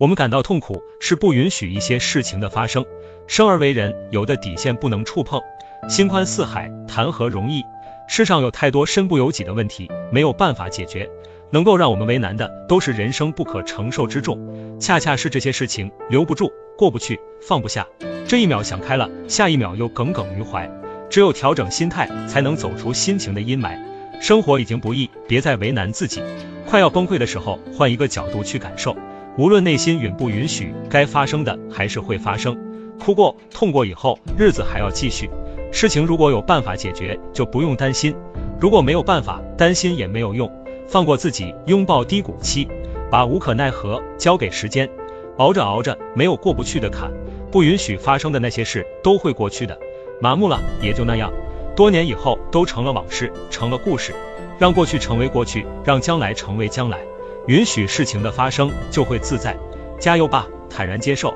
我们感到痛苦，是不允许一些事情的发生。生而为人，有的底线不能触碰。心宽似海，谈何容易？世上有太多身不由己的问题，没有办法解决。能够让我们为难的，都是人生不可承受之重。恰恰是这些事情留不住、过不去、放不下。这一秒想开了，下一秒又耿耿于怀。只有调整心态，才能走出心情的阴霾。生活已经不易，别再为难自己。快要崩溃的时候，换一个角度去感受。无论内心允不允许，该发生的还是会发生。哭过、痛过以后，日子还要继续。事情如果有办法解决，就不用担心；如果没有办法，担心也没有用。放过自己，拥抱低谷期，把无可奈何交给时间。熬着熬着，没有过不去的坎。不允许发生的那些事都会过去的，麻木了也就那样，多年以后都成了往事，成了故事。让过去成为过去，让将来成为将来，允许事情的发生，就会自在。加油吧，坦然接受。